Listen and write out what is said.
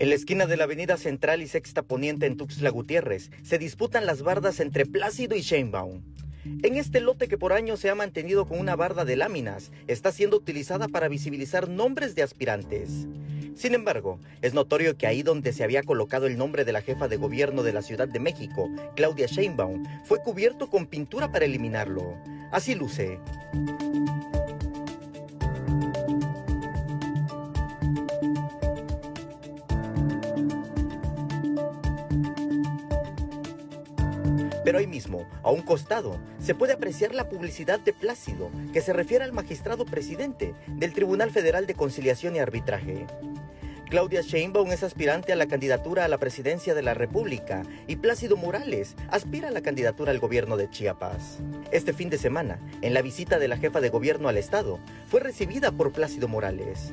En la esquina de la avenida Central y Sexta Poniente en Tuxtla Gutiérrez se disputan las bardas entre Plácido y Sheinbaum. En este lote que por años se ha mantenido con una barda de láminas, está siendo utilizada para visibilizar nombres de aspirantes. Sin embargo, es notorio que ahí donde se había colocado el nombre de la jefa de gobierno de la Ciudad de México, Claudia Sheinbaum, fue cubierto con pintura para eliminarlo. Así luce. Pero ahí mismo, a un costado, se puede apreciar la publicidad de Plácido, que se refiere al magistrado presidente del Tribunal Federal de Conciliación y Arbitraje. Claudia Sheinbaum es aspirante a la candidatura a la presidencia de la República y Plácido Morales aspira a la candidatura al gobierno de Chiapas. Este fin de semana, en la visita de la jefa de gobierno al Estado, fue recibida por Plácido Morales.